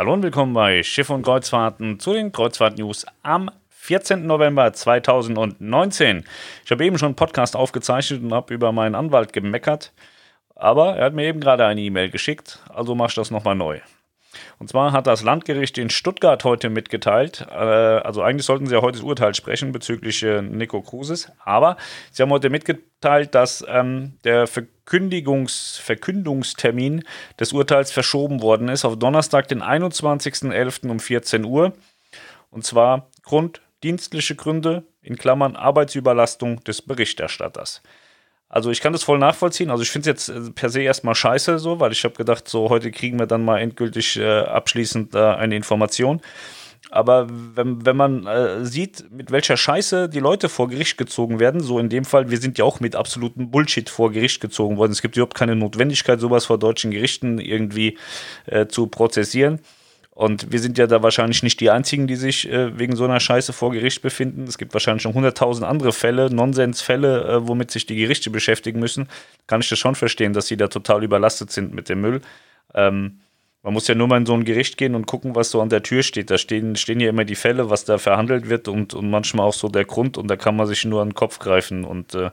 Hallo und willkommen bei Schiff und Kreuzfahrten zu den Kreuzfahrt-News am 14. November 2019. Ich habe eben schon einen Podcast aufgezeichnet und habe über meinen Anwalt gemeckert, aber er hat mir eben gerade eine E-Mail geschickt, also mache ich das nochmal neu. Und zwar hat das Landgericht in Stuttgart heute mitgeteilt, äh, also eigentlich sollten sie ja heute das Urteil sprechen bezüglich äh, Nico Kruses, aber sie haben heute mitgeteilt, dass ähm, der Verkündigungs Verkündungstermin des Urteils verschoben worden ist auf Donnerstag, den 21.11. um 14 Uhr. Und zwar Grund dienstliche Gründe, in Klammern Arbeitsüberlastung des Berichterstatters. Also ich kann das voll nachvollziehen. Also ich finde es jetzt äh, per se erstmal scheiße so, weil ich habe gedacht, so heute kriegen wir dann mal endgültig äh, abschließend äh, eine Information. Aber wenn, wenn man äh, sieht, mit welcher Scheiße die Leute vor Gericht gezogen werden, so in dem Fall, wir sind ja auch mit absolutem Bullshit vor Gericht gezogen worden. Es gibt überhaupt keine Notwendigkeit, sowas vor deutschen Gerichten irgendwie äh, zu prozessieren. Und wir sind ja da wahrscheinlich nicht die Einzigen, die sich äh, wegen so einer Scheiße vor Gericht befinden. Es gibt wahrscheinlich schon hunderttausend andere Fälle, Nonsensfälle, äh, womit sich die Gerichte beschäftigen müssen. Kann ich das schon verstehen, dass sie da total überlastet sind mit dem Müll. Ähm, man muss ja nur mal in so ein Gericht gehen und gucken, was so an der Tür steht. Da stehen, stehen ja immer die Fälle, was da verhandelt wird und, und manchmal auch so der Grund und da kann man sich nur an den Kopf greifen. Und äh,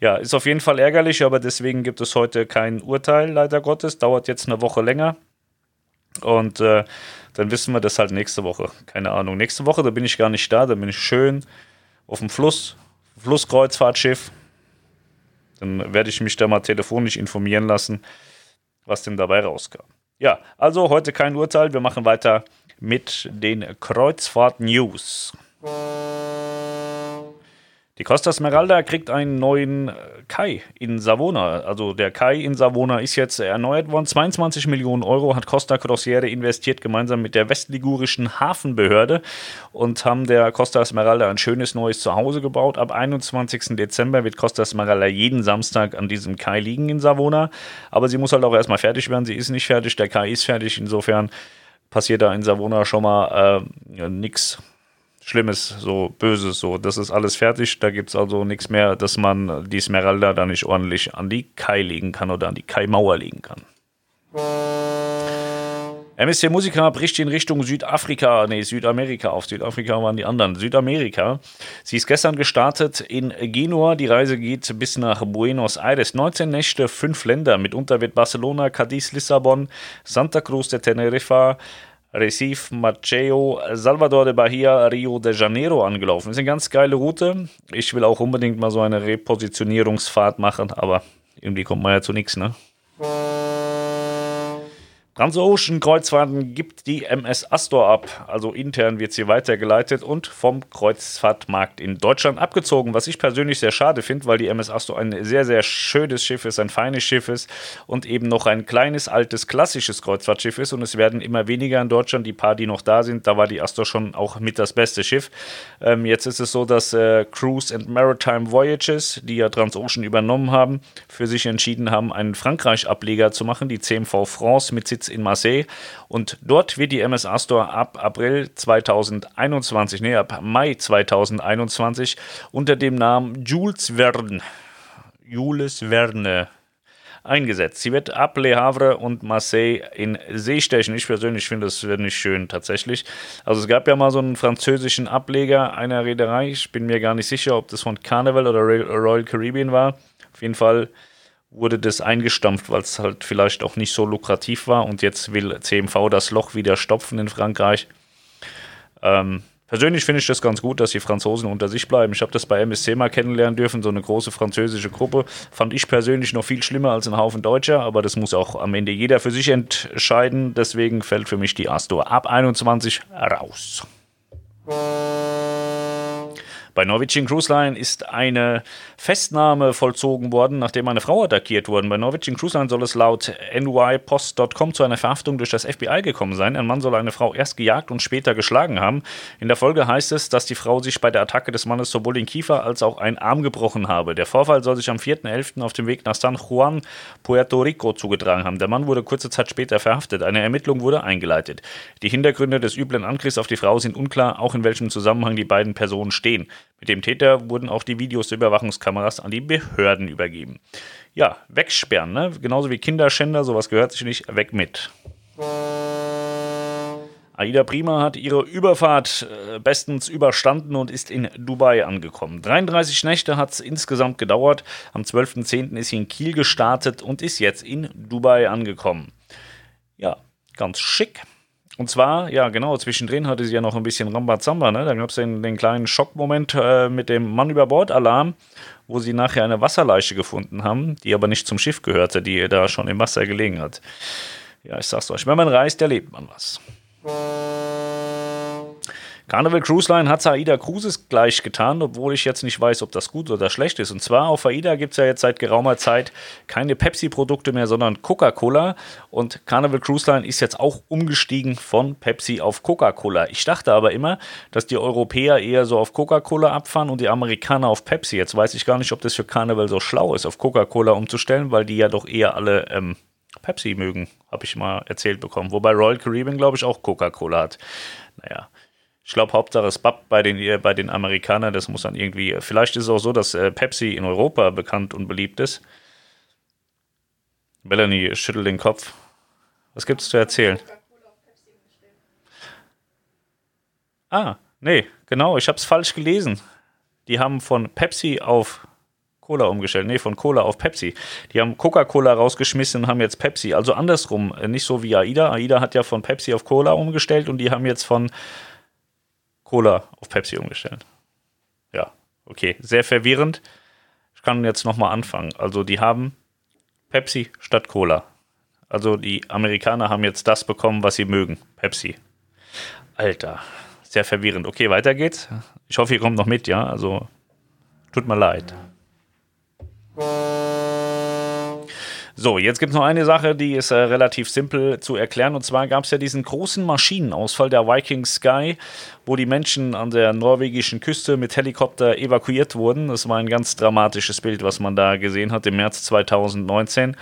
ja, ist auf jeden Fall ärgerlich, aber deswegen gibt es heute kein Urteil, leider Gottes. Dauert jetzt eine Woche länger. Und äh, dann wissen wir das halt nächste Woche. Keine Ahnung. Nächste Woche, da bin ich gar nicht da, da bin ich schön auf dem Fluss, Flusskreuzfahrtschiff. Dann werde ich mich da mal telefonisch informieren lassen, was denn dabei rauskam. Ja, also heute kein Urteil. Wir machen weiter mit den Kreuzfahrt-News. Die Costa Smeralda kriegt einen neuen äh, Kai in Savona. Also der Kai in Savona ist jetzt erneuert worden. 22 Millionen Euro hat Costa Crociere investiert, gemeinsam mit der westligurischen Hafenbehörde und haben der Costa Smeralda ein schönes neues Zuhause gebaut. Ab 21. Dezember wird Costa Smeralda jeden Samstag an diesem Kai liegen in Savona. Aber sie muss halt auch erstmal fertig werden. Sie ist nicht fertig, der Kai ist fertig. Insofern passiert da in Savona schon mal äh, nichts Schlimmes, so Böses, so. Das ist alles fertig. Da gibt es also nichts mehr, dass man die Smeralda da nicht ordentlich an die Kai legen kann oder an die Kai-Mauer legen kann. MSC Musica bricht in Richtung Südafrika, nee, Südamerika auf. Südafrika waren die anderen. Südamerika. Sie ist gestern gestartet in Genua. Die Reise geht bis nach Buenos Aires. 19 Nächte, fünf Länder. Mitunter wird Barcelona, Cadiz, Lissabon, Santa Cruz de Tenerife, Recife, Maceo, Salvador de Bahia, Rio de Janeiro angelaufen. Ist eine ganz geile Route. Ich will auch unbedingt mal so eine Repositionierungsfahrt machen, aber irgendwie kommt man ja zu nichts, ne? Transocean Kreuzfahrten gibt die MS Astor ab. Also intern wird sie weitergeleitet und vom Kreuzfahrtmarkt in Deutschland abgezogen, was ich persönlich sehr schade finde, weil die MS Astor ein sehr, sehr schönes Schiff ist, ein feines Schiff ist und eben noch ein kleines, altes, klassisches Kreuzfahrtschiff ist. Und es werden immer weniger in Deutschland. Die paar, die noch da sind, da war die Astor schon auch mit das beste Schiff. Ähm, jetzt ist es so, dass äh, Cruise and Maritime Voyages, die ja Transocean übernommen haben, für sich entschieden haben, einen Frankreich-Ableger zu machen, die CMV France mit Sitz Sitz in Marseille. Und dort wird die MSA Store ab April 2021, nee, ab Mai 2021 unter dem Namen Jules Verne, Jules Verne eingesetzt. Sie wird ab Le Havre und Marseille in See stechen. Ich persönlich finde das nicht schön tatsächlich. Also es gab ja mal so einen französischen Ableger einer Reederei. Ich bin mir gar nicht sicher, ob das von Carnival oder Royal Caribbean war. Auf jeden Fall wurde das eingestampft, weil es halt vielleicht auch nicht so lukrativ war und jetzt will CMV das Loch wieder stopfen in Frankreich. Ähm, persönlich finde ich das ganz gut, dass die Franzosen unter sich bleiben. Ich habe das bei MSC mal kennenlernen dürfen, so eine große französische Gruppe. Fand ich persönlich noch viel schlimmer als ein Haufen Deutscher, aber das muss auch am Ende jeder für sich entscheiden. Deswegen fällt für mich die Astor ab 21 raus. Bei Norwegian Cruise Line ist eine Festnahme vollzogen worden, nachdem eine Frau attackiert wurde. Bei Norwegian Cruise Line soll es laut nypost.com zu einer Verhaftung durch das FBI gekommen sein. Ein Mann soll eine Frau erst gejagt und später geschlagen haben. In der Folge heißt es, dass die Frau sich bei der Attacke des Mannes sowohl den Kiefer als auch einen Arm gebrochen habe. Der Vorfall soll sich am 4.11. auf dem Weg nach San Juan, Puerto Rico zugetragen haben. Der Mann wurde kurze Zeit später verhaftet. Eine Ermittlung wurde eingeleitet. Die Hintergründe des üblen Angriffs auf die Frau sind unklar, auch in welchem Zusammenhang die beiden Personen stehen. Mit dem Täter wurden auch die Videos der Überwachungskameras an die Behörden übergeben. Ja, wegsperren, ne? genauso wie Kinderschänder, sowas gehört sich nicht, weg mit. Aida Prima hat ihre Überfahrt äh, bestens überstanden und ist in Dubai angekommen. 33 Nächte hat es insgesamt gedauert. Am 12.10. ist sie in Kiel gestartet und ist jetzt in Dubai angekommen. Ja, ganz schick. Und zwar, ja genau, zwischendrin hatte sie ja noch ein bisschen Rambazamba. Ne? Da gab es den, den, kleinen Schockmoment äh, mit dem Mann über Bord-Alarm, wo sie nachher eine Wasserleiche gefunden haben, die aber nicht zum Schiff gehörte, die da schon im Wasser gelegen hat. Ja, ich sag's euch, wenn man reist, erlebt man was. Carnival Cruise Line hat AIDA Cruises gleich getan, obwohl ich jetzt nicht weiß, ob das gut oder schlecht ist. Und zwar auf AIDA gibt es ja jetzt seit geraumer Zeit keine Pepsi-Produkte mehr, sondern Coca-Cola. Und Carnival Cruise Line ist jetzt auch umgestiegen von Pepsi auf Coca-Cola. Ich dachte aber immer, dass die Europäer eher so auf Coca-Cola abfahren und die Amerikaner auf Pepsi. Jetzt weiß ich gar nicht, ob das für Carnival so schlau ist, auf Coca-Cola umzustellen, weil die ja doch eher alle ähm, Pepsi mögen, habe ich mal erzählt bekommen. Wobei Royal Caribbean, glaube ich, auch Coca-Cola hat. Naja. Ich glaube, Hauptsache es BAP bei den, bei den Amerikanern, das muss dann irgendwie. Vielleicht ist es auch so, dass äh, Pepsi in Europa bekannt und beliebt ist. Melanie schüttelt den Kopf. Was gibt es zu erzählen? Ah, nee, genau, ich habe es falsch gelesen. Die haben von Pepsi auf Cola umgestellt. Nee, von Cola auf Pepsi. Die haben Coca-Cola rausgeschmissen und haben jetzt Pepsi. Also andersrum, äh, nicht so wie AIDA. AIDA hat ja von Pepsi auf Cola umgestellt und die haben jetzt von Cola auf Pepsi umgestellt. Ja, okay. Sehr verwirrend. Ich kann jetzt nochmal anfangen. Also die haben Pepsi statt Cola. Also die Amerikaner haben jetzt das bekommen, was sie mögen. Pepsi. Alter. Sehr verwirrend. Okay, weiter geht's. Ich hoffe, ihr kommt noch mit, ja. Also tut mir leid. So, jetzt gibt es noch eine Sache, die ist äh, relativ simpel zu erklären. Und zwar gab es ja diesen großen Maschinenausfall der Viking Sky, wo die Menschen an der norwegischen Küste mit Helikopter evakuiert wurden. Das war ein ganz dramatisches Bild, was man da gesehen hat im März 2019.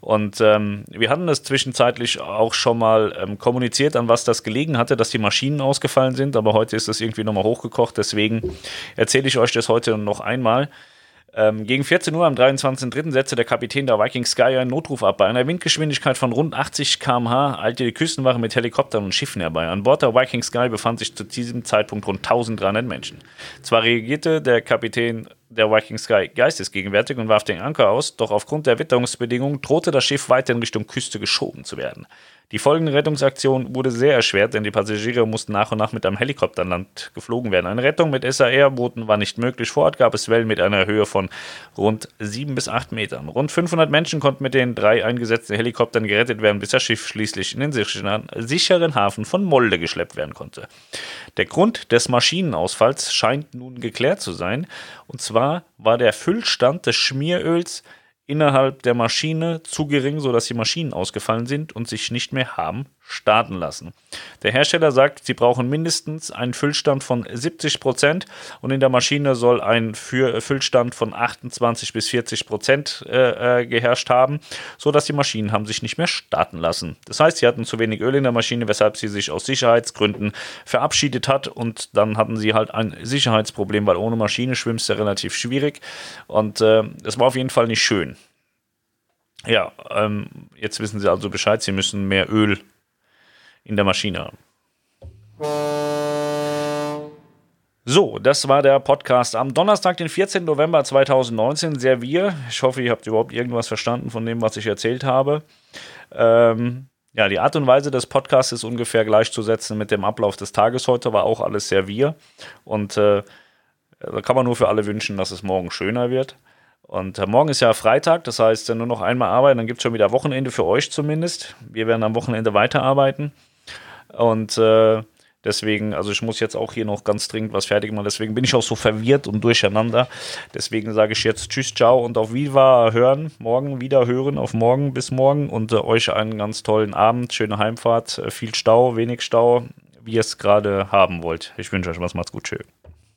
Und ähm, wir hatten das zwischenzeitlich auch schon mal ähm, kommuniziert, an was das gelegen hatte, dass die Maschinen ausgefallen sind. Aber heute ist das irgendwie nochmal hochgekocht. Deswegen erzähle ich euch das heute noch einmal. Ähm, gegen 14 Uhr am 23.03. setzte der Kapitän der Viking Sky einen Notruf ab. Bei einer Windgeschwindigkeit von rund 80 km/h eilte die Küstenwache mit Helikoptern und Schiffen herbei. An Bord der Viking Sky befand sich zu diesem Zeitpunkt rund 1300 Menschen. Zwar reagierte der Kapitän der Viking Sky geistesgegenwärtig und warf den Anker aus, doch aufgrund der Witterungsbedingungen drohte das Schiff weiter in Richtung Küste geschoben zu werden. Die folgende Rettungsaktion wurde sehr erschwert, denn die Passagiere mussten nach und nach mit einem Helikopter an Land geflogen werden. Eine Rettung mit SAR-Booten war nicht möglich. Vor Ort gab es Wellen mit einer Höhe von rund 7 bis 8 Metern. Rund 500 Menschen konnten mit den drei eingesetzten Helikoptern gerettet werden, bis das Schiff schließlich in den sicheren Hafen von Molde geschleppt werden konnte. Der Grund des Maschinenausfalls scheint nun geklärt zu sein. Und zwar war der Füllstand des Schmieröls innerhalb der Maschine zu gering, sodass die Maschinen ausgefallen sind und sich nicht mehr haben starten lassen. Der Hersteller sagt, sie brauchen mindestens einen Füllstand von 70 Prozent und in der Maschine soll ein Füllstand von 28 bis 40 Prozent äh, äh, geherrscht haben, sodass die Maschinen haben sich nicht mehr starten lassen. Das heißt, sie hatten zu wenig Öl in der Maschine, weshalb sie sich aus Sicherheitsgründen verabschiedet hat und dann hatten sie halt ein Sicherheitsproblem, weil ohne Maschine schwimmst du relativ schwierig und äh, es äh, war auf jeden Fall nicht schön. Ja, ähm, jetzt wissen Sie also Bescheid, Sie müssen mehr Öl in der Maschine. So, das war der Podcast am Donnerstag, den 14. November 2019. Servier. Ich hoffe, ihr habt überhaupt irgendwas verstanden von dem, was ich erzählt habe. Ähm, ja, die Art und Weise des Podcasts ist ungefähr gleichzusetzen mit dem Ablauf des Tages heute, war auch alles Servier. Und äh, da kann man nur für alle wünschen, dass es morgen schöner wird. Und äh, morgen ist ja Freitag, das heißt, nur noch einmal arbeiten, dann gibt es schon wieder Wochenende für euch zumindest. Wir werden am Wochenende weiterarbeiten. Und äh, deswegen, also ich muss jetzt auch hier noch ganz dringend was fertig machen. Deswegen bin ich auch so verwirrt und durcheinander. Deswegen sage ich jetzt Tschüss, ciao und auf Viva hören. Morgen wieder hören, auf morgen bis morgen und äh, euch einen ganz tollen Abend, schöne Heimfahrt, äh, viel Stau, wenig Stau, wie ihr es gerade haben wollt. Ich wünsche euch was, macht's gut, tschüss.